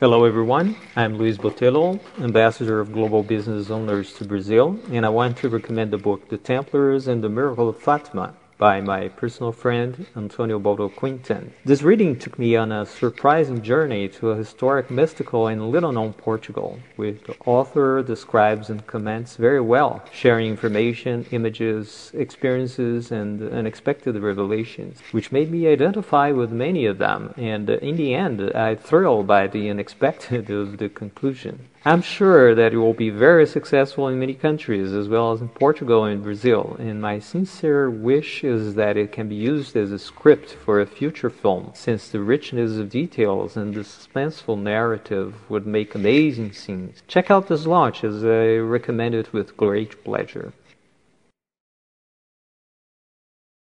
Hello, everyone. I'm Luiz Botelho, Ambassador of Global Business Owners to Brazil, and I want to recommend the book The Templars and the Miracle of Fatima by my personal friend Antonio Botto Quintans. This reading took me on a surprising journey to a historic, mystical, and little known Portugal, which the author describes and comments very well, sharing information, images, experiences, and unexpected revelations, which made me identify with many of them, and in the end, I thrilled by the unexpected of the conclusion. I'm sure that it will be very successful in many countries, as well as in Portugal and Brazil, and my sincere wish is that it can be used as a script for a future film, since the richness of details and the suspenseful narrative would make amazing scenes. Check out this launch, as I recommend it with great pleasure.